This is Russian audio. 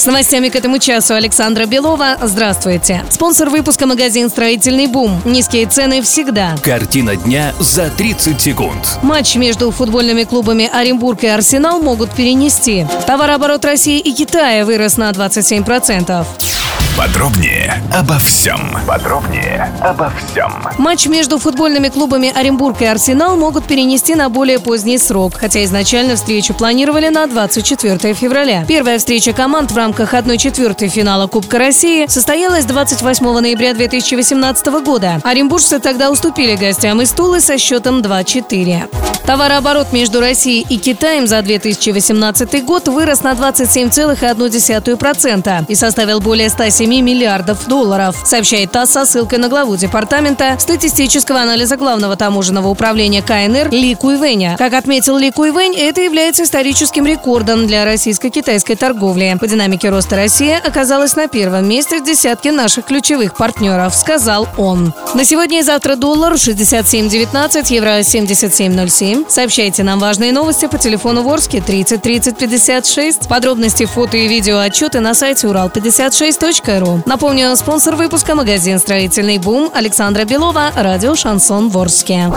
С новостями к этому часу Александра Белова. Здравствуйте. Спонсор выпуска магазин «Строительный бум». Низкие цены всегда. Картина дня за 30 секунд. Матч между футбольными клубами Оренбург и Арсенал могут перенести. Товарооборот России и Китая вырос на 27%. Подробнее обо всем. Подробнее обо всем. Матч между футбольными клубами Оренбург и Арсенал могут перенести на более поздний срок, хотя изначально встречу планировали на 24 февраля. Первая встреча команд в рамках 1-4 финала Кубка России состоялась 28 ноября 2018 года. Оренбуржцы тогда уступили гостям из Тулы со счетом 2-4. Товарооборот между Россией и Китаем за 2018 год вырос на 27,1% и составил более 107 миллиардов долларов, сообщает ТАСС со ссылкой на главу Департамента статистического анализа Главного таможенного управления КНР Ли Куйвэня. Как отметил Ли Куйвэнь, это является историческим рекордом для российско-китайской торговли. По динамике роста Россия оказалась на первом месте в десятке наших ключевых партнеров, сказал он. На сегодня и завтра доллар 67.19, евро 77.07. Сообщайте нам важные новости по телефону Ворске 30 30 56. Подробности, фото и видео отчеты на сайте урал56.ру. Напомню, спонсор выпуска магазин «Строительный бум» Александра Белова, радио «Шансон Ворске».